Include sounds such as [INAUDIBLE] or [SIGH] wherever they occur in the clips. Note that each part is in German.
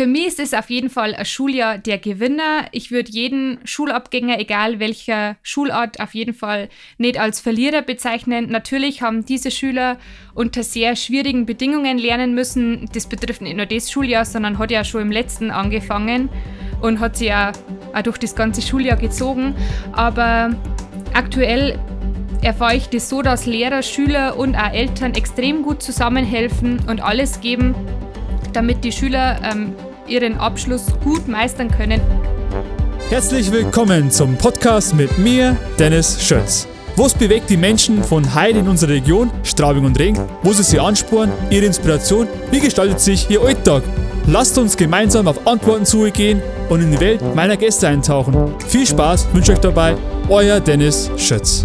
für mich ist es auf jeden Fall ein Schuljahr der Gewinner. Ich würde jeden Schulabgänger, egal welcher Schulart, auf jeden Fall nicht als Verlierer bezeichnen. Natürlich haben diese Schüler unter sehr schwierigen Bedingungen lernen müssen. Das betrifft nicht nur das Schuljahr, sondern hat ja schon im letzten angefangen und hat sich ja auch durch das ganze Schuljahr gezogen. Aber aktuell erfahre ich das so, dass Lehrer, Schüler und auch Eltern extrem gut zusammenhelfen und alles geben, damit die Schüler ähm, ihren Abschluss gut meistern können. Herzlich willkommen zum Podcast mit mir, Dennis Schötz. Was bewegt die Menschen von Heil in unserer Region, Straubing und Ring? Wo sie sie ansporen, ihre Inspiration? Wie gestaltet sich ihr Alltag? Lasst uns gemeinsam auf Antworten zugehen und in die Welt meiner Gäste eintauchen. Viel Spaß wünsche euch dabei, euer Dennis Schötz.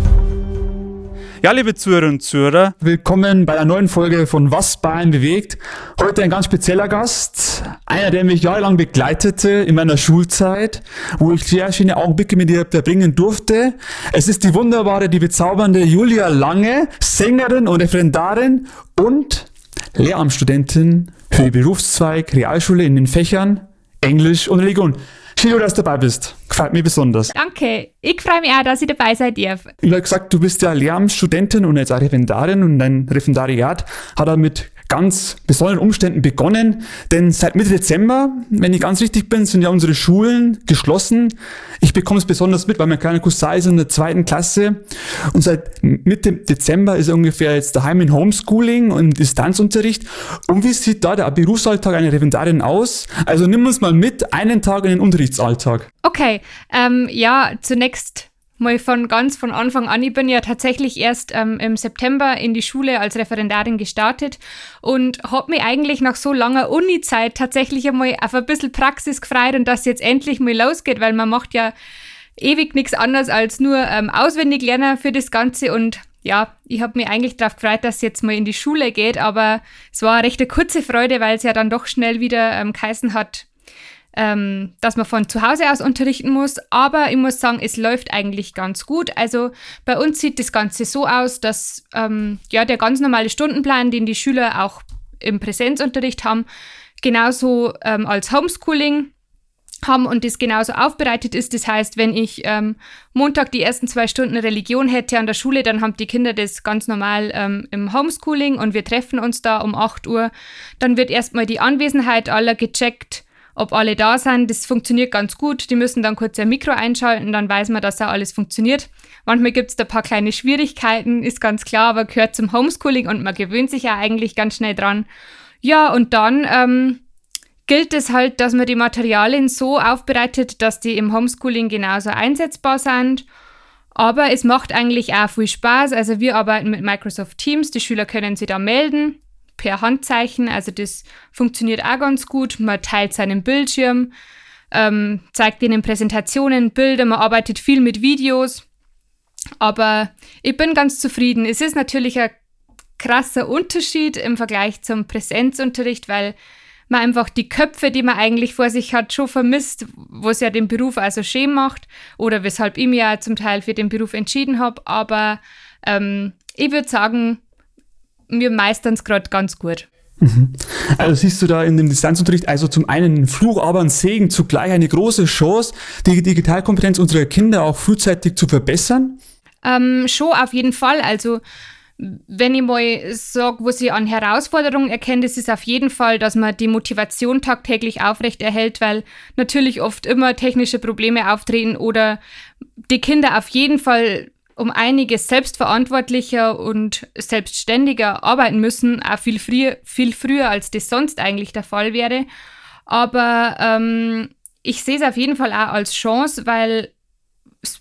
Ja, liebe Zuhörerinnen und Zuhörer, willkommen bei einer neuen Folge von Was Bayern bewegt. Heute ein ganz spezieller Gast, einer, der mich jahrelang begleitete in meiner Schulzeit, wo ich sehr schöne Augenblicke mit ihr verbringen durfte. Es ist die wunderbare, die bezaubernde Julia Lange, Sängerin und Referendarin und Lehramtsstudentin für den Berufszweig Realschule in den Fächern Englisch und Religion. Schön, dass du dabei bist. Gefällt mir besonders. Danke. Ich freue mich auch, dass ich dabei sein darf. Ich habe gesagt, du bist ja Lehramtsstudentin und jetzt auch Referendarin und dein Referendariat hat er mit ganz besonderen Umständen begonnen, denn seit Mitte Dezember, wenn ich ganz richtig bin, sind ja unsere Schulen geschlossen. Ich bekomme es besonders mit, weil mein kleiner Cousin ist in der zweiten Klasse und seit Mitte Dezember ist er ungefähr jetzt daheim in Homeschooling und Distanzunterricht. Und wie sieht da der Berufsalltag einer Referendarin aus? Also nimm uns mal mit einen Tag in den Unterrichtsalltag. Okay, ähm, ja, zunächst mal von ganz von Anfang an. Ich bin ja tatsächlich erst ähm, im September in die Schule als Referendarin gestartet und habe mich eigentlich nach so langer Uni-Zeit tatsächlich einmal auf ein bisschen Praxis gefreut und dass jetzt endlich mal losgeht, weil man macht ja ewig nichts anderes als nur ähm, auswendig lernen für das Ganze und ja, ich habe mich eigentlich darauf gefreut, dass es jetzt mal in die Schule geht, aber es war eine recht kurze Freude, weil es ja dann doch schnell wieder ähm, geheißen hat, ähm, dass man von zu Hause aus unterrichten muss. Aber ich muss sagen, es läuft eigentlich ganz gut. Also bei uns sieht das Ganze so aus, dass ähm, ja, der ganz normale Stundenplan, den die Schüler auch im Präsenzunterricht haben, genauso ähm, als Homeschooling haben und das genauso aufbereitet ist. Das heißt, wenn ich ähm, Montag die ersten zwei Stunden Religion hätte an der Schule, dann haben die Kinder das ganz normal ähm, im Homeschooling und wir treffen uns da um 8 Uhr. Dann wird erstmal die Anwesenheit aller gecheckt ob alle da sind. Das funktioniert ganz gut. Die müssen dann kurz ihr Mikro einschalten, dann weiß man, dass da alles funktioniert. Manchmal gibt es da ein paar kleine Schwierigkeiten, ist ganz klar, aber gehört zum Homeschooling und man gewöhnt sich ja eigentlich ganz schnell dran. Ja, und dann ähm, gilt es halt, dass man die Materialien so aufbereitet, dass die im Homeschooling genauso einsetzbar sind. Aber es macht eigentlich auch viel Spaß. Also wir arbeiten mit Microsoft Teams, die Schüler können sich da melden per Handzeichen. Also das funktioniert auch ganz gut. Man teilt seinen Bildschirm, ähm, zeigt ihnen Präsentationen, Bilder, man arbeitet viel mit Videos. Aber ich bin ganz zufrieden. Es ist natürlich ein krasser Unterschied im Vergleich zum Präsenzunterricht, weil man einfach die Köpfe, die man eigentlich vor sich hat, schon vermisst, wo es ja den Beruf also schön macht oder weshalb ich mich ja zum Teil für den Beruf entschieden habe. Aber ähm, ich würde sagen, wir meistern es gerade ganz gut. Mhm. Also siehst du da in dem Distanzunterricht also zum einen einen Fluch, aber ein Segen, zugleich eine große Chance, die Digitalkompetenz unserer Kinder auch frühzeitig zu verbessern? Ähm, schon auf jeden Fall. Also wenn ich mal sage, was ich an Herausforderungen erkenne, das ist auf jeden Fall, dass man die Motivation tagtäglich aufrecht erhält, weil natürlich oft immer technische Probleme auftreten oder die Kinder auf jeden Fall um einiges selbstverantwortlicher und selbstständiger arbeiten müssen, auch viel früher, viel früher als das sonst eigentlich der Fall wäre. Aber ähm, ich sehe es auf jeden Fall auch als Chance, weil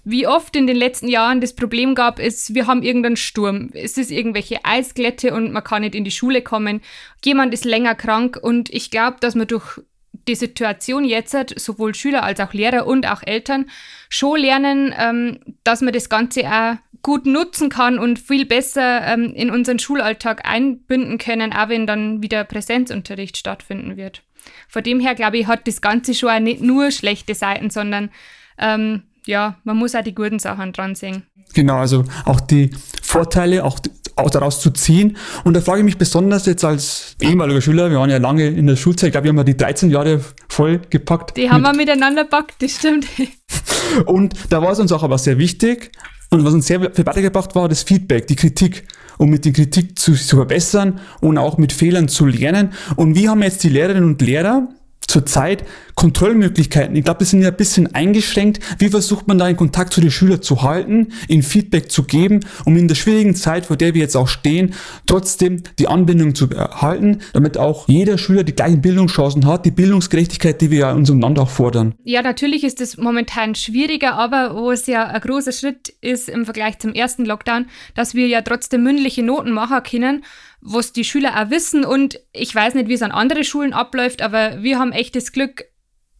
wie oft in den letzten Jahren das Problem gab, ist, wir haben irgendeinen Sturm. Es ist irgendwelche Eisglätte und man kann nicht in die Schule kommen. Jemand ist länger krank und ich glaube, dass man durch die Situation jetzt, sowohl Schüler als auch Lehrer und auch Eltern, schon lernen, ähm, dass man das Ganze auch gut nutzen kann und viel besser ähm, in unseren Schulalltag einbinden können, auch wenn dann wieder Präsenzunterricht stattfinden wird. Von dem her, glaube ich, hat das Ganze schon auch nicht nur schlechte Seiten, sondern ähm, ja, man muss auch die guten Sachen dran sehen. Genau, also auch die Vorteile, auch auch daraus zu ziehen. Und da frage ich mich besonders jetzt als ehemaliger Schüler, wir waren ja lange in der Schulzeit, ich glaube, wir haben ja die 13 Jahre voll gepackt. Die haben wir miteinander gepackt, das stimmt. [LAUGHS] Und da war es uns auch aber sehr wichtig und was uns sehr viel weitergebracht war, das Feedback, die Kritik um mit der Kritik zu, zu verbessern und auch mit Fehlern zu lernen. Und wie haben jetzt die Lehrerinnen und Lehrer zurzeit Kontrollmöglichkeiten. Ich glaube, die sind ja ein bisschen eingeschränkt. Wie versucht man da in Kontakt zu den Schülern zu halten, ihnen Feedback zu geben, um in der schwierigen Zeit, vor der wir jetzt auch stehen, trotzdem die Anbindung zu erhalten, damit auch jeder Schüler die gleichen Bildungschancen hat, die Bildungsgerechtigkeit, die wir ja in unserem Land auch fordern. Ja, natürlich ist es momentan schwieriger, aber wo es ja ein großer Schritt ist im Vergleich zum ersten Lockdown, dass wir ja trotzdem mündliche Noten machen können was die Schüler auch wissen. Und ich weiß nicht, wie es an andere Schulen abläuft, aber wir haben echt das Glück,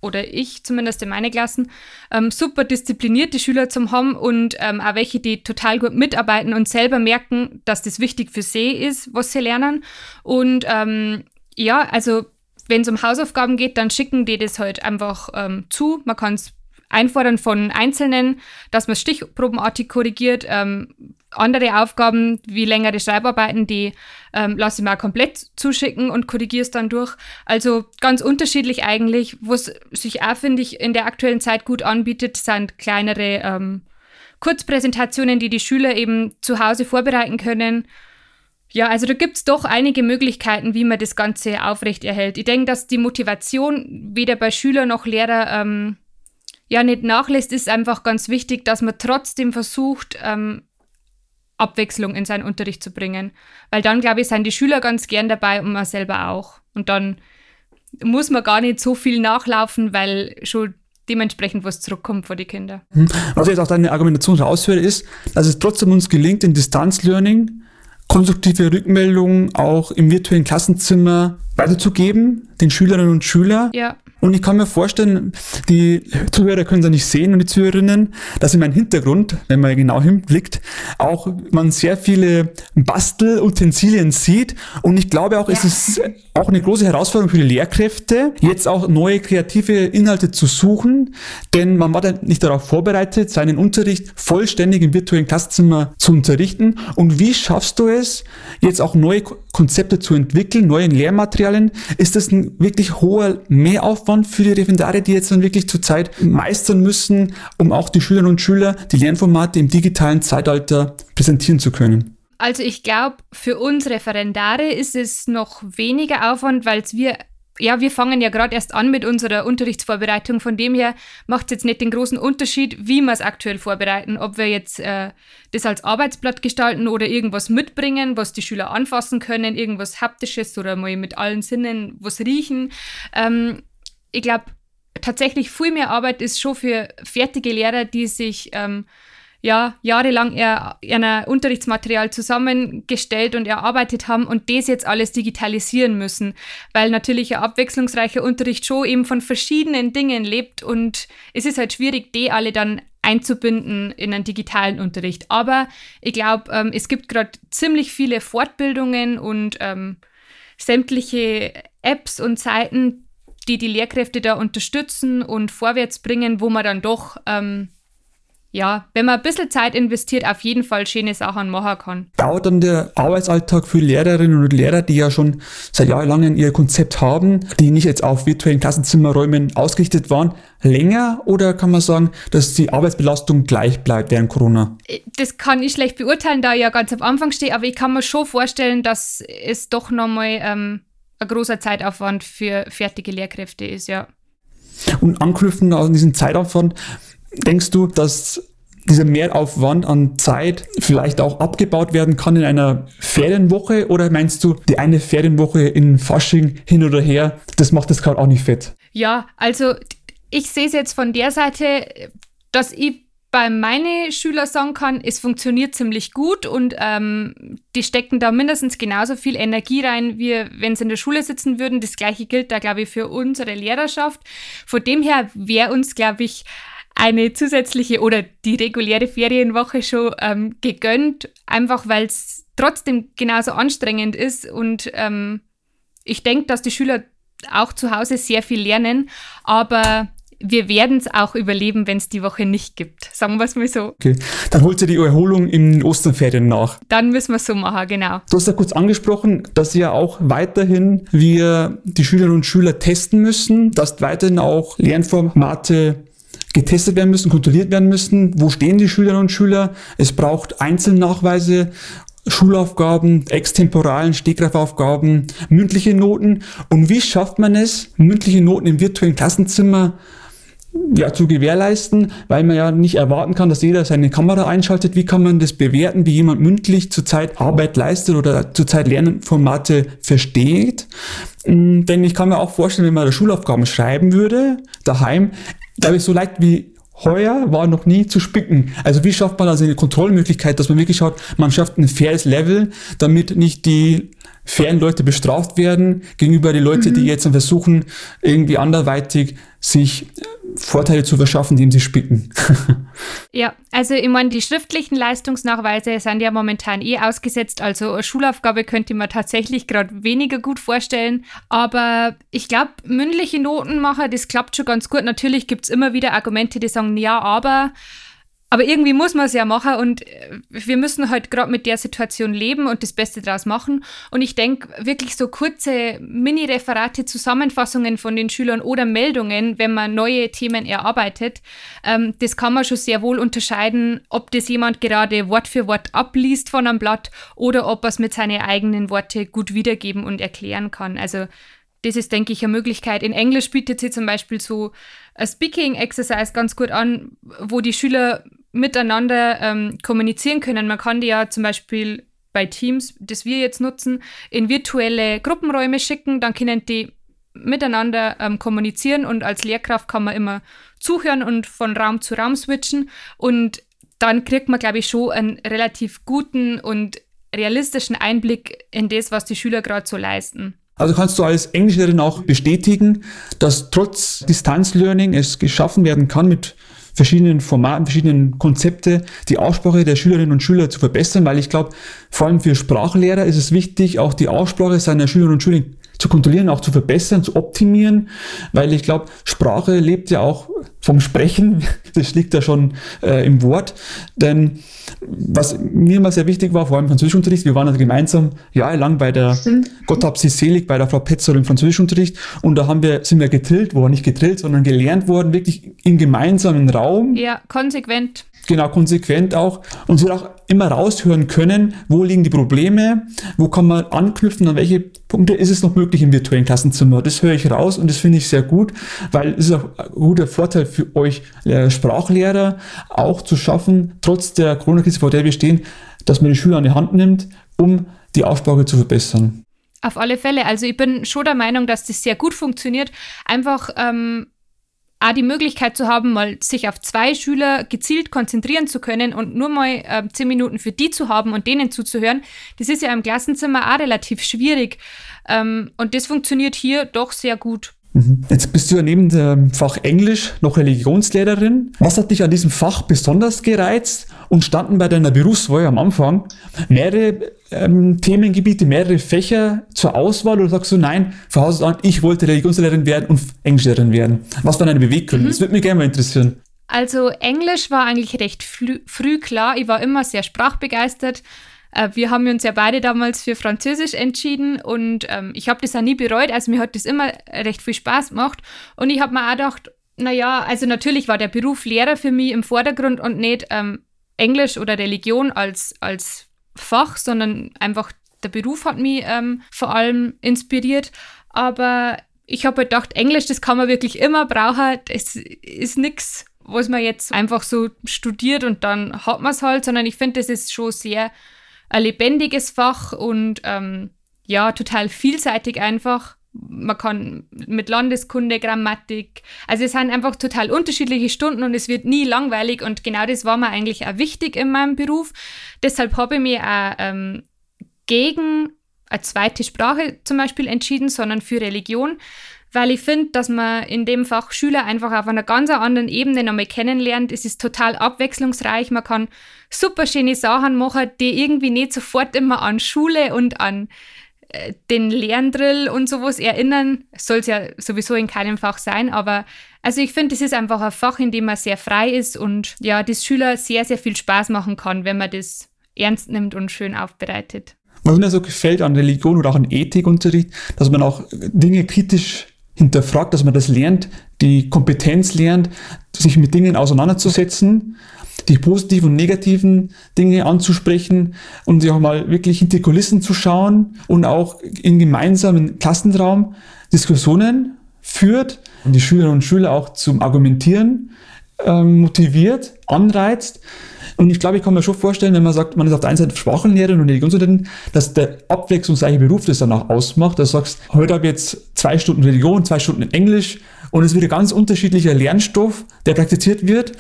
oder ich zumindest in meinen Klassen, ähm, super disziplinierte Schüler zu haben und ähm, auch welche, die total gut mitarbeiten und selber merken, dass das wichtig für sie ist, was sie lernen. Und ähm, ja, also wenn es um Hausaufgaben geht, dann schicken die das halt einfach ähm, zu. Man kann es einfordern von Einzelnen, dass man stichprobenartig korrigiert. Ähm, andere Aufgaben wie längere Schreibarbeiten, die ähm, lasse ich mal komplett zuschicken und korrigiere es dann durch. Also ganz unterschiedlich eigentlich. Was sich auch, finde ich, in der aktuellen Zeit gut anbietet, sind kleinere ähm, Kurzpräsentationen, die die Schüler eben zu Hause vorbereiten können. Ja, also da gibt es doch einige Möglichkeiten, wie man das Ganze aufrechterhält. Ich denke, dass die Motivation weder bei Schüler noch Lehrer ähm, ja nicht nachlässt, ist einfach ganz wichtig, dass man trotzdem versucht, ähm, Abwechslung in seinen Unterricht zu bringen. Weil dann, glaube ich, sind die Schüler ganz gern dabei und man selber auch. Und dann muss man gar nicht so viel nachlaufen, weil schon dementsprechend was zurückkommt vor die Kinder. Hm. Was ich jetzt auch deine Argumentation raushöre, ist, dass es trotzdem uns gelingt, in Distanzlearning konstruktive Rückmeldungen auch im virtuellen Klassenzimmer weiterzugeben, den Schülerinnen und Schülern. Ja. Und ich kann mir vorstellen, die Zuhörer können da nicht sehen und die Zuhörerinnen, dass in meinem Hintergrund, wenn man genau hinblickt, auch man sehr viele Bastelutensilien sieht. Und ich glaube auch, ja. es ist auch eine große Herausforderung für die Lehrkräfte, jetzt auch neue kreative Inhalte zu suchen, denn man war dann nicht darauf vorbereitet, seinen Unterricht vollständig im virtuellen Klassenzimmer zu unterrichten. Und wie schaffst du es, jetzt auch neue Konzepte zu entwickeln, neue Lehrmaterialien? Ist das ein wirklich hoher Mehraufwand? Aufwand für die Referendare, die jetzt dann wirklich zurzeit meistern müssen, um auch die Schülerinnen und Schüler die Lernformate im digitalen Zeitalter präsentieren zu können? Also ich glaube, für uns Referendare ist es noch weniger Aufwand, weil wir ja, wir fangen ja gerade erst an mit unserer Unterrichtsvorbereitung. Von dem her macht es jetzt nicht den großen Unterschied, wie wir es aktuell vorbereiten. Ob wir jetzt äh, das als Arbeitsblatt gestalten oder irgendwas mitbringen, was die Schüler anfassen können, irgendwas Haptisches oder mal mit allen Sinnen was riechen. Ähm, ich glaube, tatsächlich viel mehr Arbeit ist schon für fertige Lehrer, die sich ähm, ja, jahrelang ihr, ihr Unterrichtsmaterial zusammengestellt und erarbeitet haben und das jetzt alles digitalisieren müssen, weil natürlich ein abwechslungsreicher Unterricht schon eben von verschiedenen Dingen lebt und es ist halt schwierig, die alle dann einzubinden in einen digitalen Unterricht. Aber ich glaube, ähm, es gibt gerade ziemlich viele Fortbildungen und ähm, sämtliche Apps und Seiten, die die Lehrkräfte da unterstützen und vorwärts bringen, wo man dann doch, ähm, ja, wenn man ein bisschen Zeit investiert, auf jeden Fall schöne Sachen machen kann. Dauert dann der Arbeitsalltag für Lehrerinnen und Lehrer, die ja schon seit jahrelang ihr Konzept haben, die nicht jetzt auf virtuellen Klassenzimmerräumen ausgerichtet waren, länger oder kann man sagen, dass die Arbeitsbelastung gleich bleibt während Corona? Das kann ich schlecht beurteilen, da ich ja ganz am Anfang stehe, aber ich kann mir schon vorstellen, dass es doch nochmal ähm, ein großer Zeitaufwand für fertige Lehrkräfte ist, ja. Und anknüpfend an diesen Zeitaufwand, denkst du, dass dieser Mehraufwand an Zeit vielleicht auch abgebaut werden kann in einer Ferienwoche? Oder meinst du, die eine Ferienwoche in Fasching hin oder her, das macht das gerade auch nicht fett? Ja, also ich sehe es jetzt von der Seite, dass ich bei meinen Schülern sagen kann, es funktioniert ziemlich gut und ähm, die stecken da mindestens genauso viel Energie rein, wie wenn sie in der Schule sitzen würden. Das gleiche gilt da, glaube ich, für unsere Lehrerschaft. Von dem her wäre uns, glaube ich, eine zusätzliche oder die reguläre Ferienwoche schon ähm, gegönnt, einfach weil es trotzdem genauso anstrengend ist und ähm, ich denke, dass die Schüler auch zu Hause sehr viel lernen, aber wir werden es auch überleben, wenn es die Woche nicht gibt. Sagen wir es mal so. Okay, dann holt ihr die Erholung in Osterferien nach. Dann müssen wir es so machen, genau. Du hast ja kurz angesprochen, dass ja auch weiterhin wir die Schülerinnen und Schüler testen müssen, dass weiterhin auch Lernformate getestet werden müssen, kontrolliert werden müssen. Wo stehen die Schülerinnen und Schüler? Es braucht Einzelnachweise Schulaufgaben, extemporalen Stegreifaufgaben, mündliche Noten. Und wie schafft man es, mündliche Noten im virtuellen Klassenzimmer ja, zu gewährleisten, weil man ja nicht erwarten kann, dass jeder seine Kamera einschaltet. Wie kann man das bewerten, wie jemand mündlich zurzeit Arbeit leistet oder zurzeit Lernformate versteht? Hm, denn ich kann mir auch vorstellen, wenn man da Schulaufgaben schreiben würde, daheim, da ist so leicht wie heuer war noch nie zu spicken. Also wie schafft man also eine Kontrollmöglichkeit, dass man wirklich schaut, man schafft ein faires Level, damit nicht die fairen Leute bestraft werden gegenüber die Leute, mhm. die jetzt versuchen, irgendwie anderweitig sich Vorteile zu verschaffen, indem sie spicken. [LAUGHS] ja, also ich meine, die schriftlichen Leistungsnachweise sind ja momentan eh ausgesetzt, also eine Schulaufgabe könnte man tatsächlich gerade weniger gut vorstellen, aber ich glaube, mündliche Notenmacher, das klappt schon ganz gut. Natürlich gibt es immer wieder Argumente, die sagen, ja, aber aber irgendwie muss man es ja machen und äh, wir müssen halt gerade mit der Situation leben und das Beste daraus machen. Und ich denke, wirklich so kurze Mini-Referate, Zusammenfassungen von den Schülern oder Meldungen, wenn man neue Themen erarbeitet, ähm, das kann man schon sehr wohl unterscheiden, ob das jemand gerade Wort für Wort abliest von einem Blatt oder ob er es mit seinen eigenen Worten gut wiedergeben und erklären kann. Also das ist, denke ich, eine Möglichkeit. In Englisch bietet sie zum Beispiel so ein Speaking Exercise ganz gut an, wo die Schüler miteinander ähm, kommunizieren können. Man kann die ja zum Beispiel bei Teams, das wir jetzt nutzen, in virtuelle Gruppenräume schicken, dann können die miteinander ähm, kommunizieren und als Lehrkraft kann man immer zuhören und von Raum zu Raum switchen und dann kriegt man, glaube ich, schon einen relativ guten und realistischen Einblick in das, was die Schüler gerade so leisten. Also kannst du als Englischlehrerin auch bestätigen, dass trotz Distanzlearning es geschaffen werden kann, mit verschiedenen Formaten, verschiedenen Konzepte die Aussprache der Schülerinnen und Schüler zu verbessern, weil ich glaube, vor allem für Sprachlehrer ist es wichtig, auch die Aussprache seiner Schülerinnen und Schüler zu kontrollieren, auch zu verbessern, zu optimieren, weil ich glaube, Sprache lebt ja auch vom Sprechen, [LAUGHS] das liegt ja schon äh, im Wort, denn was mir immer sehr wichtig war, vor allem im Französischunterricht, wir waren also gemeinsam jahrelang bei der. Gott hab sie selig, bei der Frau Petzold im Französischunterricht und da haben wir, sind wir getrillt worden, nicht getrillt, sondern gelernt worden, wirklich im gemeinsamen Raum. Ja, konsequent. Genau, konsequent auch. Und sie auch immer raushören können, wo liegen die Probleme, wo kann man anknüpfen, an welche Punkte ist es noch möglich im virtuellen Klassenzimmer. Das höre ich raus und das finde ich sehr gut, weil es ist auch ein guter Vorteil für euch äh, Sprachlehrer, auch zu schaffen, trotz der Corona-Krise, vor der wir stehen, dass man die Schüler an die Hand nimmt, um die Aussprache zu verbessern. Auf alle Fälle. Also ich bin schon der Meinung, dass das sehr gut funktioniert. Einfach ähm, auch die Möglichkeit zu haben, mal sich auf zwei Schüler gezielt konzentrieren zu können und nur mal äh, zehn Minuten für die zu haben und denen zuzuhören, das ist ja im Klassenzimmer auch relativ schwierig. Ähm, und das funktioniert hier doch sehr gut. Mhm. Jetzt bist du ja neben dem Fach Englisch noch Religionslehrerin. Was hat dich an diesem Fach besonders gereizt und standen bei deiner Berufswahl am Anfang mehrere ähm, Themengebiete, mehrere Fächer zur Auswahl oder sagst du, nein, von Haus an, ich wollte Religionslehrerin werden und Englischlehrerin werden? Was waren deine Beweggründe? Mhm. Das würde mich gerne mal interessieren. Also Englisch war eigentlich recht früh klar. Ich war immer sehr sprachbegeistert. Äh, wir haben uns ja beide damals für Französisch entschieden und ähm, ich habe das auch nie bereut. Also mir hat das immer recht viel Spaß gemacht. Und ich habe mir auch gedacht, naja, also natürlich war der Beruf Lehrer für mich im Vordergrund und nicht ähm, Englisch oder Religion als, als Fach, sondern einfach der Beruf hat mich ähm, vor allem inspiriert. Aber ich habe halt gedacht, Englisch, das kann man wirklich immer brauchen. Das ist nichts, was man jetzt einfach so studiert und dann hat man es halt, sondern ich finde, das ist schon sehr ein lebendiges Fach und ähm, ja, total vielseitig einfach. Man kann mit Landeskunde, Grammatik, also es sind einfach total unterschiedliche Stunden und es wird nie langweilig und genau das war mir eigentlich auch wichtig in meinem Beruf. Deshalb habe ich mich auch ähm, gegen eine zweite Sprache zum Beispiel entschieden, sondern für Religion, weil ich finde, dass man in dem Fach Schüler einfach auf einer ganz anderen Ebene nochmal kennenlernt. Es ist total abwechslungsreich. Man kann super schöne Sachen machen, die irgendwie nicht sofort immer an Schule und an den Lerndrill und sowas erinnern. Soll es ja sowieso in keinem Fach sein, aber also ich finde, das ist einfach ein Fach, in dem man sehr frei ist und ja, das Schüler sehr, sehr viel Spaß machen kann, wenn man das ernst nimmt und schön aufbereitet. Was mir so gefällt an Religion oder auch an Ethikunterricht, dass man auch Dinge kritisch hinterfragt, dass man das lernt, die Kompetenz lernt, sich mit Dingen auseinanderzusetzen, die positiven und negativen Dinge anzusprechen und sich auch mal wirklich hinter die Kulissen zu schauen und auch in gemeinsamen Klassenraum Diskussionen führt und die Schülerinnen und Schüler auch zum Argumentieren ähm, motiviert, anreizt. Und ich glaube, ich kann mir schon vorstellen, wenn man sagt, man ist auf der einen Seite Sprachenlehrerin und Religionslehrerin, dass der abwechslungsreiche Beruf das dann auch ausmacht. Dass du sagst, heute habe ich jetzt zwei Stunden Religion, zwei Stunden Englisch und es wird ein ganz unterschiedlicher Lernstoff, der praktiziert wird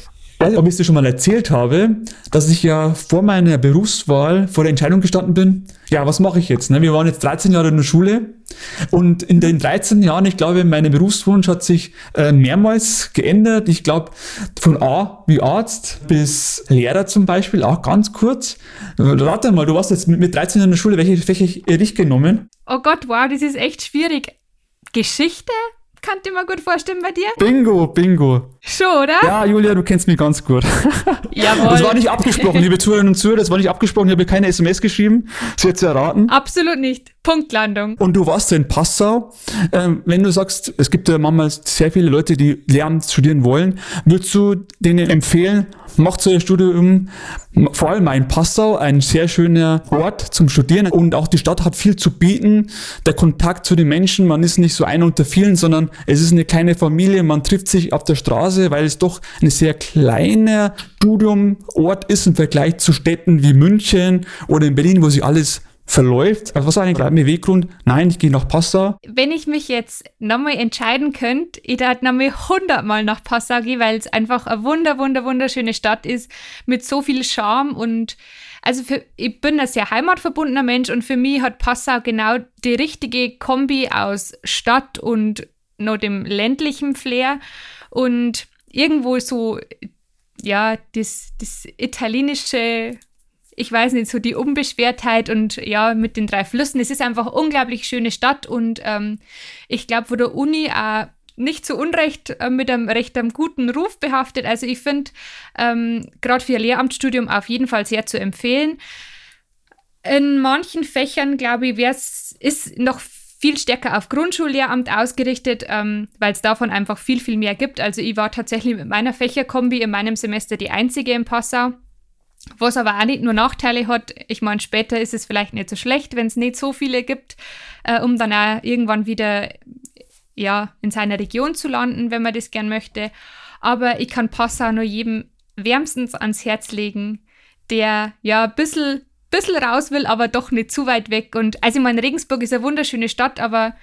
weiß ob ich es dir schon mal erzählt habe, dass ich ja vor meiner Berufswahl vor der Entscheidung gestanden bin, ja, was mache ich jetzt? Ne? Wir waren jetzt 13 Jahre in der Schule und in den 13 Jahren, ich glaube, mein Berufswunsch hat sich äh, mehrmals geändert. Ich glaube, von A wie Arzt bis Lehrer zum Beispiel, auch ganz kurz. Rate mal, du warst jetzt mit, mit 13 Jahren in der Schule, welche Fächer hätte ich genommen? Oh Gott, wow, das ist echt schwierig. Geschichte? Kann ich mir gut vorstellen bei dir? Bingo, bingo. Schon, oder? Ja, Julia, du kennst mich ganz gut. [LAUGHS] Jawohl. Das war nicht abgesprochen, liebe Zuhörerinnen und Zuhörer, das war nicht abgesprochen. Ich habe keine SMS geschrieben. Sie hat es erraten. Absolut nicht. Punktlandung. Und du warst in Passau. Ähm, wenn du sagst, es gibt ja manchmal sehr viele Leute, die lernen, studieren wollen, würdest du denen empfehlen, macht so ein Studium, vor allem in Passau, ein sehr schöner Ort zum Studieren. Und auch die Stadt hat viel zu bieten. Der Kontakt zu den Menschen, man ist nicht so einer unter vielen, sondern es ist eine kleine Familie, man trifft sich auf der Straße, weil es doch ein sehr kleiner Studiumort ist im Vergleich zu Städten wie München oder in Berlin, wo sich alles verläuft. Also was war eigentlich der Beweggrund? Nein, ich gehe nach Passau. Wenn ich mich jetzt nochmal entscheiden könnte, ich würde nochmal hundertmal nach Passau gehen, weil es einfach eine wunder, wunder, wunderschöne Stadt ist mit so viel Charme und also für, ich bin ein sehr heimatverbundener Mensch und für mich hat Passau genau die richtige Kombi aus Stadt und noch dem ländlichen Flair und irgendwo so, ja, das, das italienische ich weiß nicht, so die Unbeschwertheit und ja, mit den drei Flüssen. Es ist einfach unglaublich schöne Stadt und ähm, ich glaube, wo der Uni auch nicht zu Unrecht äh, mit einem recht einem guten Ruf behaftet. Also ich finde, ähm, gerade für ein Lehramtsstudium auf jeden Fall sehr zu empfehlen. In manchen Fächern, glaube ich, es ist noch viel stärker auf Grundschullehramt ausgerichtet, ähm, weil es davon einfach viel, viel mehr gibt. Also ich war tatsächlich mit meiner Fächerkombi in meinem Semester die einzige in Passau. Was aber auch nicht nur Nachteile hat. Ich meine, später ist es vielleicht nicht so schlecht, wenn es nicht so viele gibt, äh, um dann auch irgendwann wieder ja, in seiner Region zu landen, wenn man das gern möchte. Aber ich kann Passau nur jedem wärmstens ans Herz legen, der ja ein bisschen, bisschen raus will, aber doch nicht zu weit weg. Und also ich meine, Regensburg ist eine wunderschöne Stadt, aber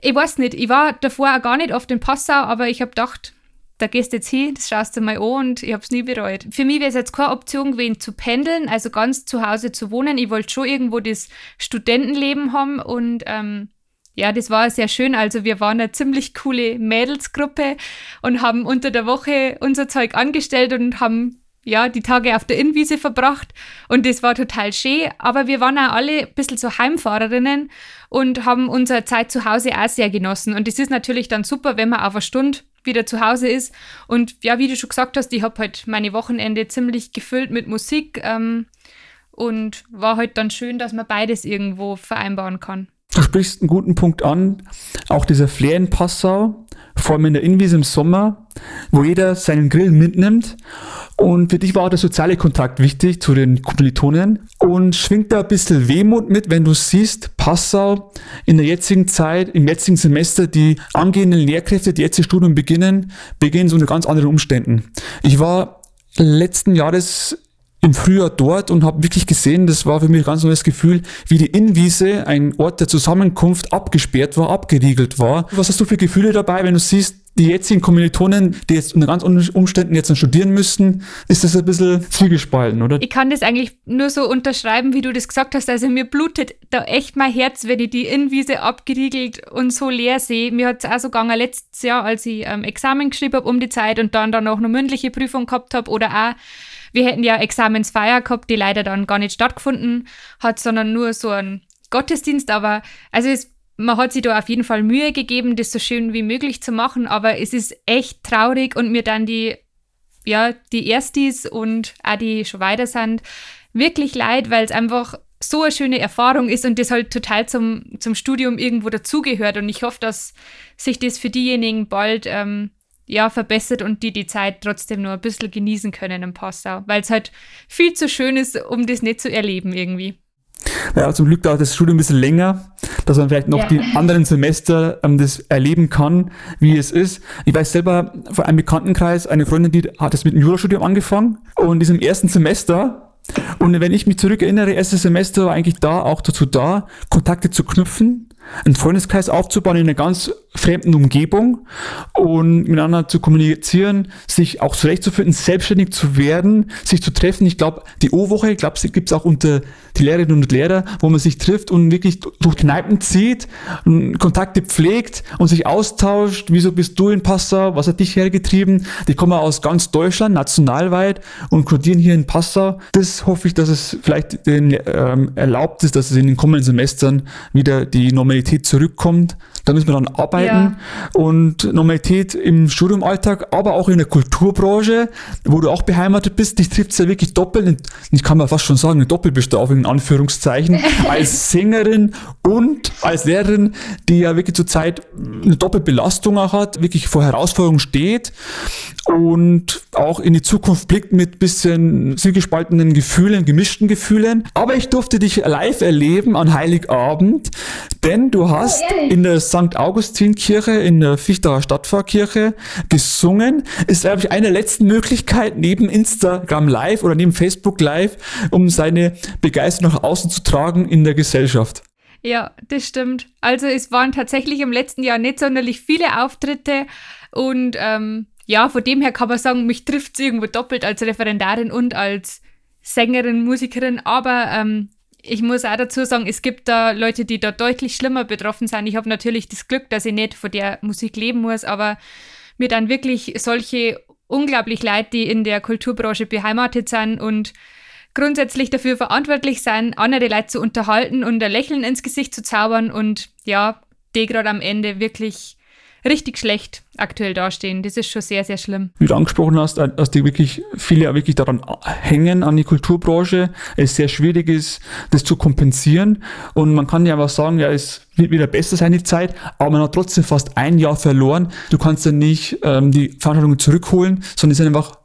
ich weiß nicht, ich war davor auch gar nicht oft in Passau, aber ich habe gedacht, da gehst du jetzt hin, das schaust du mal an und ich habe es nie bereut. Für mich wäre es jetzt keine Option gewesen, zu pendeln, also ganz zu Hause zu wohnen. Ich wollte schon irgendwo das Studentenleben haben und ähm, ja, das war sehr schön. Also wir waren eine ziemlich coole Mädelsgruppe und haben unter der Woche unser Zeug angestellt und haben ja, die Tage auf der Innenwiese verbracht und das war total schön. Aber wir waren auch alle ein bisschen so Heimfahrerinnen und haben unsere Zeit zu Hause auch sehr genossen. Und das ist natürlich dann super, wenn man auf eine Stunde wieder zu Hause ist. Und ja, wie du schon gesagt hast, ich habe halt meine Wochenende ziemlich gefüllt mit Musik ähm, und war halt dann schön, dass man beides irgendwo vereinbaren kann. Du sprichst einen guten Punkt an. Auch dieser Flair in Passau, vor allem in der Inwiese im Sommer, wo jeder seinen Grill mitnimmt. Und für dich war auch der soziale Kontakt wichtig zu den Kommilitonen. Und schwingt da ein bisschen Wehmut mit, wenn du siehst, Passau in der jetzigen Zeit, im jetzigen Semester, die angehenden Lehrkräfte, die jetzt ihr Studium beginnen, beginnen so unter ganz anderen Umständen. Ich war letzten Jahres im Frühjahr dort und habe wirklich gesehen, das war für mich ein ganz neues Gefühl, wie die Innenwiese, ein Ort der Zusammenkunft, abgesperrt war, abgeriegelt war. Was hast du für Gefühle dabei, wenn du siehst, die jetzigen Kommilitonen, die jetzt unter ganz Umständen jetzt studieren müssten, ist das ein bisschen zwiegespalten, oder? Ich kann das eigentlich nur so unterschreiben, wie du das gesagt hast. Also mir blutet da echt mein Herz, wenn ich die Innenwiese abgeriegelt und so leer sehe. Mir hat es auch so gegangen letztes Jahr, als ich ähm, Examen geschrieben habe um die Zeit und dann auch eine mündliche Prüfung gehabt habe oder auch wir hätten ja Examensfeier gehabt, die leider dann gar nicht stattgefunden hat, sondern nur so ein Gottesdienst, aber also es, man hat sich da auf jeden Fall Mühe gegeben, das so schön wie möglich zu machen, aber es ist echt traurig und mir dann die, ja, die Erstis und auch die schon weiter sind, wirklich leid, weil es einfach so eine schöne Erfahrung ist und das halt total zum, zum Studium irgendwo dazugehört. Und ich hoffe, dass sich das für diejenigen bald ähm, ja, verbessert und die die Zeit trotzdem nur ein bisschen genießen können in Passau, weil es halt viel zu schön ist, um das nicht zu erleben irgendwie. Ja, zum Glück dauert das Studium ein bisschen länger, dass man vielleicht noch ja. die anderen Semester ähm, das erleben kann, wie es ist. Ich weiß selber von einem Bekanntenkreis, eine Freundin, die hat das mit dem Jurastudium angefangen und in diesem ersten Semester und wenn ich mich zurückerinnere, erstes Semester war eigentlich da auch dazu da, Kontakte zu knüpfen, einen Freundeskreis aufzubauen in einer ganz fremden Umgebung und miteinander zu kommunizieren, sich auch zurechtzufinden, selbstständig zu werden, sich zu treffen. Ich glaube, die O-Woche, ich glaube, gibt es auch unter die Lehrerinnen und Lehrer, wo man sich trifft und wirklich durch Kneipen zieht, Kontakte pflegt und sich austauscht. Wieso bist du in Passau? Was hat dich hergetrieben? Die kommen aus ganz Deutschland, nationalweit und codieren hier in Passau. Das hoffe ich, dass es vielleicht den, ähm, erlaubt ist, dass es in den kommenden Semestern wieder die Normalität zurückkommt. Da müssen wir dann arbeiten ja. und Normalität im Studiumalltag, aber auch in der Kulturbranche, wo du auch beheimatet bist, dich trifft es ja wirklich doppelt, ich kann mal fast schon sagen, eine Doppelbestrafung in Anführungszeichen, [LAUGHS] als Sängerin und als Lehrerin, die ja wirklich zurzeit eine Doppelbelastung auch hat, wirklich vor Herausforderungen steht und auch in die Zukunft blickt mit bisschen gespaltenen Gefühlen, gemischten Gefühlen. Aber ich durfte dich live erleben an Heiligabend, denn du hast oh, in der St. Augustinkirche, in der Fichtacher Stadtpfarrkirche gesungen. Ist, glaube ich, eine der letzten Möglichkeiten neben Instagram Live oder neben Facebook Live, um seine Begeisterung nach außen zu tragen in der Gesellschaft. Ja, das stimmt. Also es waren tatsächlich im letzten Jahr nicht sonderlich viele Auftritte und ähm, ja, von dem her kann man sagen, mich trifft es irgendwo doppelt als Referendarin und als Sängerin, Musikerin, aber ähm, ich muss auch dazu sagen, es gibt da Leute, die da deutlich schlimmer betroffen sind. Ich habe natürlich das Glück, dass ich nicht von der Musik leben muss, aber mir dann wirklich solche unglaublich Leute, die in der Kulturbranche beheimatet sind und grundsätzlich dafür verantwortlich sind, andere Leute zu unterhalten und ein Lächeln ins Gesicht zu zaubern und ja, die gerade am Ende wirklich richtig schlecht aktuell dastehen. Das ist schon sehr, sehr schlimm. Wie du angesprochen hast, dass die wirklich viele wirklich daran hängen an die Kulturbranche, es sehr schwierig ist, das zu kompensieren. Und man kann ja aber sagen, ja, es wird wieder besser sein, die Zeit, aber man hat trotzdem fast ein Jahr verloren. Du kannst ja nicht ähm, die Veranstaltungen zurückholen, sondern die sind einfach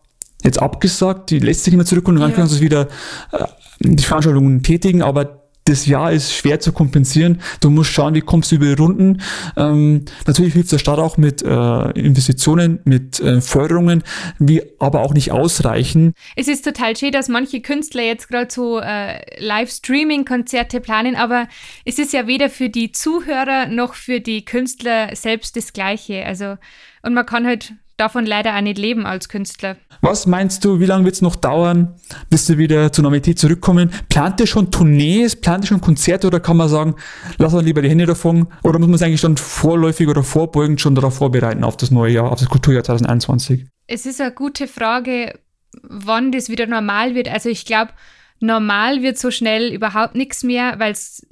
jetzt abgesagt, die lässt sich nicht mehr zurückholen und dann ja. kannst du wieder äh, die Veranstaltungen tätigen, aber das Jahr ist schwer zu kompensieren. Du musst schauen, wie kommst du über die Runden. Ähm, natürlich hilft der Staat auch mit äh, Investitionen, mit äh, Förderungen, wie aber auch nicht ausreichen. Es ist total schön, dass manche Künstler jetzt gerade so äh, Live-Streaming-Konzerte planen, aber es ist ja weder für die Zuhörer noch für die Künstler selbst das Gleiche. Also, und man kann halt davon leider auch nicht leben als Künstler. Was meinst du, wie lange wird es noch dauern, bis du wieder zur Normalität zurückkommen? Plant ihr schon Tournees, plant ihr schon Konzerte oder kann man sagen, lass uns lieber die Hände davon? Oder muss man sich eigentlich schon vorläufig oder vorbeugend schon darauf vorbereiten auf das neue Jahr, auf das Kulturjahr 2021? Es ist eine gute Frage, wann das wieder normal wird. Also ich glaube, normal wird so schnell überhaupt nichts mehr, weil es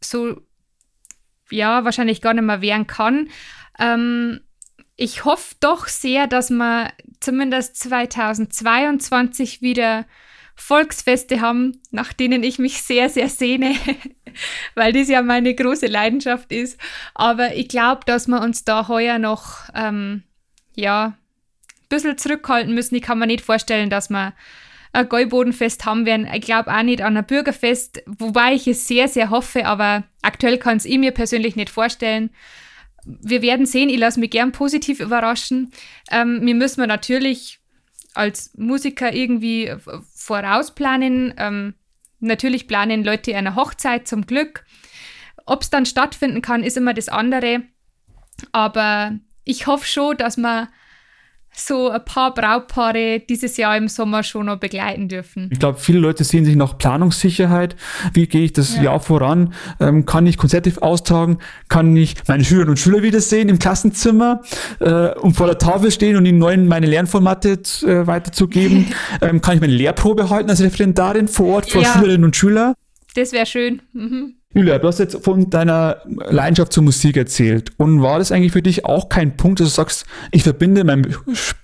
so, ja, wahrscheinlich gar nicht mehr werden kann. Ähm, ich hoffe doch sehr, dass wir zumindest 2022 wieder Volksfeste haben, nach denen ich mich sehr, sehr sehne, [LAUGHS] weil das ja meine große Leidenschaft ist. Aber ich glaube, dass wir uns da heuer noch, ähm, ja, ein bisschen zurückhalten müssen. Ich kann mir nicht vorstellen, dass wir ein Gäubodenfest haben werden. Ich glaube auch nicht an ein Bürgerfest, wobei ich es sehr, sehr hoffe, aber aktuell kann es ich mir persönlich nicht vorstellen wir werden sehen, ich lasse mich gern positiv überraschen. Ähm, wir müssen natürlich als Musiker irgendwie vorausplanen. Ähm, natürlich planen Leute eine Hochzeit zum Glück. Ob es dann stattfinden kann, ist immer das andere. Aber ich hoffe schon, dass man so ein paar Brautpaare dieses Jahr im Sommer schon noch begleiten dürfen. Ich glaube, viele Leute sehen sich nach Planungssicherheit. Wie gehe ich das ja. Jahr voran? Ähm, kann ich Konzerte austragen? Kann ich meine Schülerinnen und Schüler wiedersehen im Klassenzimmer äh, und vor der Tafel stehen und ihnen neuen meine Lernformate äh, weiterzugeben? [LAUGHS] ähm, kann ich meine Lehrprobe halten als Referendarin vor Ort vor ja. Schülerinnen und Schülern? Das wäre schön. Mhm. Julia, du hast jetzt von deiner Leidenschaft zur Musik erzählt. Und war das eigentlich für dich auch kein Punkt, dass du sagst, ich verbinde meinen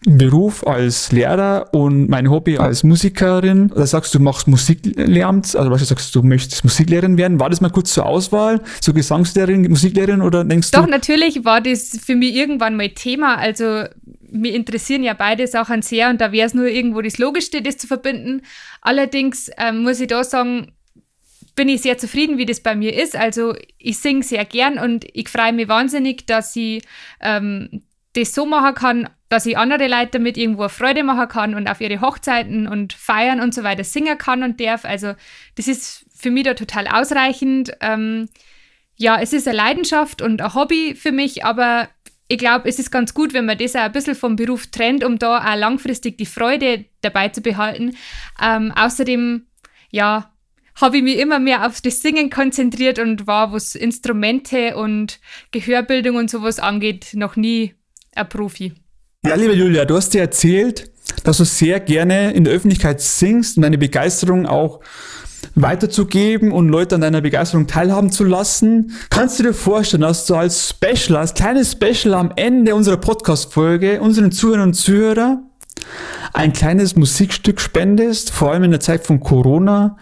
Beruf als Lehrer und mein Hobby als Musikerin? Oder sagst du, machst Musiklehramt, also was du sagst, du möchtest Musiklehrerin werden? War das mal kurz zur Auswahl, so Gesangslehrerin, Musiklehrerin oder denkst Doch, du? Doch, natürlich war das für mich irgendwann mal Thema. Also mir interessieren ja beide Sachen sehr und da wäre es nur irgendwo das Logischste, das zu verbinden. Allerdings ähm, muss ich da sagen, bin ich sehr zufrieden, wie das bei mir ist. Also ich singe sehr gern und ich freue mich wahnsinnig, dass ich ähm, das so machen kann, dass ich andere Leute damit irgendwo Freude machen kann und auf ihre Hochzeiten und Feiern und so weiter singen kann und darf. Also das ist für mich da total ausreichend. Ähm, ja, es ist eine Leidenschaft und ein Hobby für mich, aber ich glaube, es ist ganz gut, wenn man das auch ein bisschen vom Beruf trennt, um da auch langfristig die Freude dabei zu behalten. Ähm, außerdem, ja, habe ich mich immer mehr auf das Singen konzentriert und war, was Instrumente und Gehörbildung und sowas angeht, noch nie ein Profi. Ja, liebe Julia, du hast dir erzählt, dass du sehr gerne in der Öffentlichkeit singst und deine Begeisterung auch weiterzugeben und Leute an deiner Begeisterung teilhaben zu lassen. Kannst du dir vorstellen, dass du als Special, als kleines Special am Ende unserer Podcast-Folge unseren Zuhörern und Zuhörern ein kleines Musikstück spendest, vor allem in der Zeit von Corona,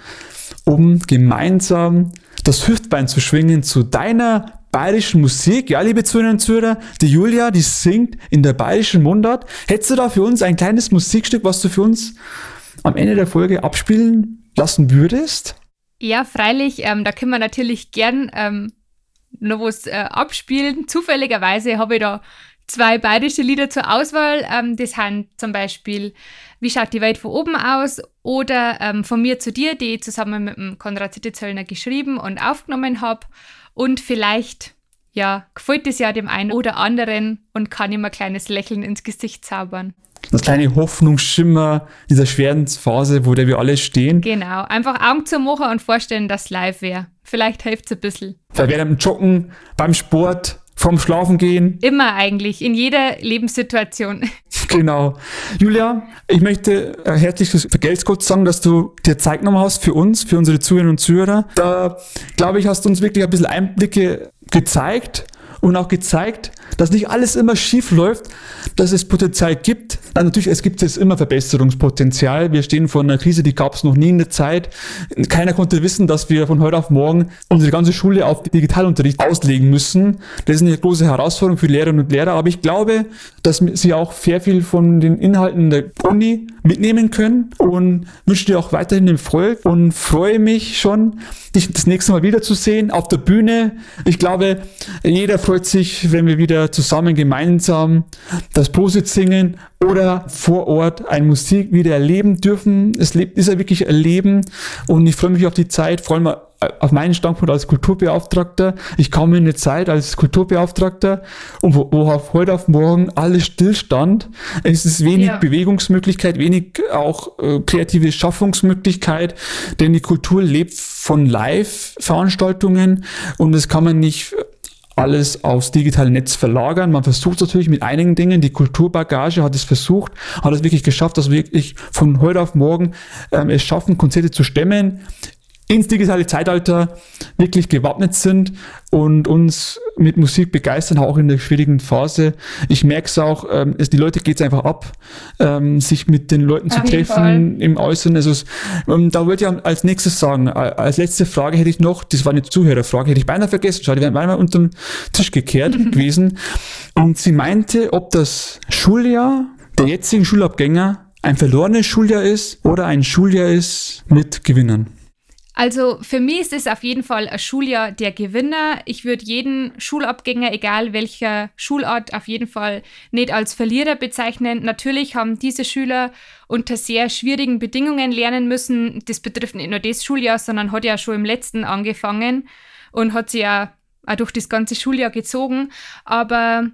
um gemeinsam das Hüftbein zu schwingen zu deiner bayerischen Musik. Ja, liebe Zuhörerinnen und Zuhörer, die Julia, die singt in der bayerischen Mundart. Hättest du da für uns ein kleines Musikstück, was du für uns am Ende der Folge abspielen lassen würdest? Ja, freilich. Ähm, da können wir natürlich gern ähm, noch was äh, abspielen. Zufälligerweise habe ich da zwei bayerische Lieder zur Auswahl. Ähm, das sind zum Beispiel Wie schaut die Welt von oben aus oder ähm, Von mir zu dir, die ich zusammen mit dem Konrad Zittezöllner geschrieben und aufgenommen habe. Und vielleicht, ja, gefällt es ja dem einen oder anderen und kann ihm ein kleines Lächeln ins Gesicht zaubern. Das kleine Hoffnungsschimmer dieser schweren Phase, wo der wir alle stehen. Genau, einfach Augen zu machen und vorstellen, dass es live wäre. Vielleicht hilft es ein bisschen. Vielleicht wäre beim Joggen, beim Sport, vom Schlafen gehen. Immer eigentlich, in jeder Lebenssituation. [LAUGHS] Genau. Julia, ich möchte äh, herzlich vergelt's kurz sagen, dass du dir Zeit genommen hast für uns, für unsere Zuhörerinnen und Zuhörer. Da, glaube ich, hast du uns wirklich ein bisschen Einblicke gezeigt und auch gezeigt, dass nicht alles immer schief läuft, dass es Potenzial gibt. Dann natürlich, es gibt jetzt immer Verbesserungspotenzial. Wir stehen vor einer Krise, die gab es noch nie in der Zeit. Keiner konnte wissen, dass wir von heute auf morgen unsere ganze Schule auf Digitalunterricht auslegen müssen. Das ist eine große Herausforderung für Lehrerinnen und Lehrer, aber ich glaube, dass sie auch sehr viel von den Inhalten der Uni mitnehmen können und wünsche dir auch weiterhin Erfolg und freue mich schon, dich das nächste Mal wiederzusehen auf der Bühne. Ich glaube, jeder freut sich, wenn wir wieder zusammen gemeinsam das Posit singen oder vor Ort ein Musik wieder erleben dürfen. Es ist ja wirklich erleben und ich freue mich auf die Zeit, vor allem auf meinen Standpunkt als Kulturbeauftragter. Ich komme in eine Zeit als Kulturbeauftragter und wo, wo auf heute auf morgen alles stillstand. Es ist wenig ja. Bewegungsmöglichkeit, wenig auch äh, kreative Schaffungsmöglichkeit, denn die Kultur lebt von Live-Veranstaltungen und das kann man nicht alles aufs digitale Netz verlagern. Man versucht natürlich mit einigen Dingen, die Kulturbagage hat es versucht, hat es wirklich geschafft, dass wir wirklich von heute auf morgen ähm, es schaffen, Konzerte zu stemmen, ins digitale Zeitalter wirklich gewappnet sind und uns mit Musik begeistern, auch in der schwierigen Phase. Ich merke es auch, ähm, es, die Leute geht es einfach ab, ähm, sich mit den Leuten zu treffen im Äußeren. Also ähm, da wollte ich als nächstes sagen, als letzte Frage hätte ich noch, das war eine Zuhörerfrage, hätte ich beinahe vergessen, schau, die wären beinahe unter den Tisch gekehrt [LAUGHS] gewesen. Und sie meinte, ob das Schuljahr der jetzigen Schulabgänger ein verlorenes Schuljahr ist oder ein Schuljahr ist mit Gewinnern. Also für mich ist es auf jeden Fall ein Schuljahr der Gewinner. Ich würde jeden Schulabgänger, egal welcher Schulart, auf jeden Fall nicht als Verlierer bezeichnen. Natürlich haben diese Schüler unter sehr schwierigen Bedingungen lernen müssen. Das betrifft nicht nur das Schuljahr, sondern hat ja schon im letzten angefangen und hat sich ja auch durch das ganze Schuljahr gezogen. Aber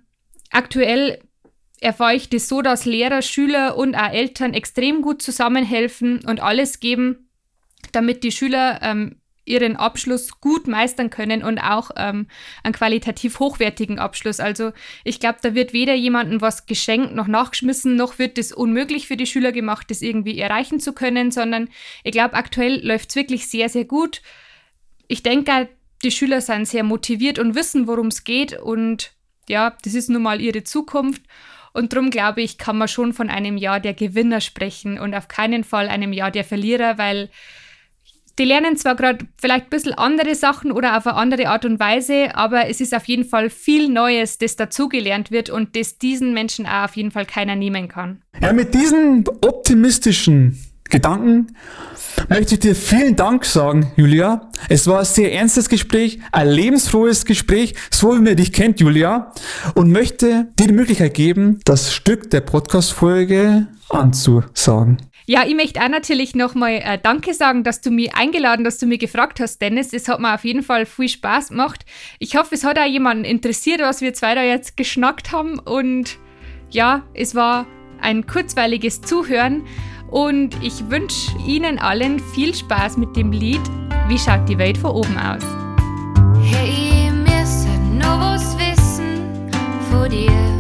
aktuell erfahre ich das so, dass Lehrer, Schüler und auch Eltern extrem gut zusammenhelfen und alles geben, damit die Schüler ähm, ihren Abschluss gut meistern können und auch ähm, einen qualitativ hochwertigen Abschluss. Also ich glaube, da wird weder jemandem was geschenkt noch nachgeschmissen, noch wird es unmöglich für die Schüler gemacht, das irgendwie erreichen zu können, sondern ich glaube, aktuell läuft es wirklich sehr, sehr gut. Ich denke, die Schüler sind sehr motiviert und wissen, worum es geht und ja, das ist nun mal ihre Zukunft. Und darum glaube ich, kann man schon von einem Jahr der Gewinner sprechen und auf keinen Fall einem Jahr der Verlierer, weil die lernen zwar gerade vielleicht ein bisschen andere Sachen oder auf eine andere Art und Weise, aber es ist auf jeden Fall viel Neues, das dazugelernt wird und das diesen Menschen auch auf jeden Fall keiner nehmen kann. Ja, mit diesen optimistischen Gedanken möchte ich dir vielen Dank sagen, Julia. Es war ein sehr ernstes Gespräch, ein lebensfrohes Gespräch, so wie man dich kennt, Julia, und möchte dir die Möglichkeit geben, das Stück der Podcast-Folge anzusagen. Ja, ich möchte auch natürlich nochmal äh, Danke sagen, dass du mich eingeladen, dass du mich gefragt hast, Dennis. Es hat mir auf jeden Fall viel Spaß gemacht. Ich hoffe, es hat auch jemanden interessiert, was wir zwei da jetzt geschnackt haben. Und ja, es war ein kurzweiliges Zuhören. Und ich wünsche Ihnen allen viel Spaß mit dem Lied Wie schaut die Welt von oben aus? Hey, ihr müsst noch was wissen von dir.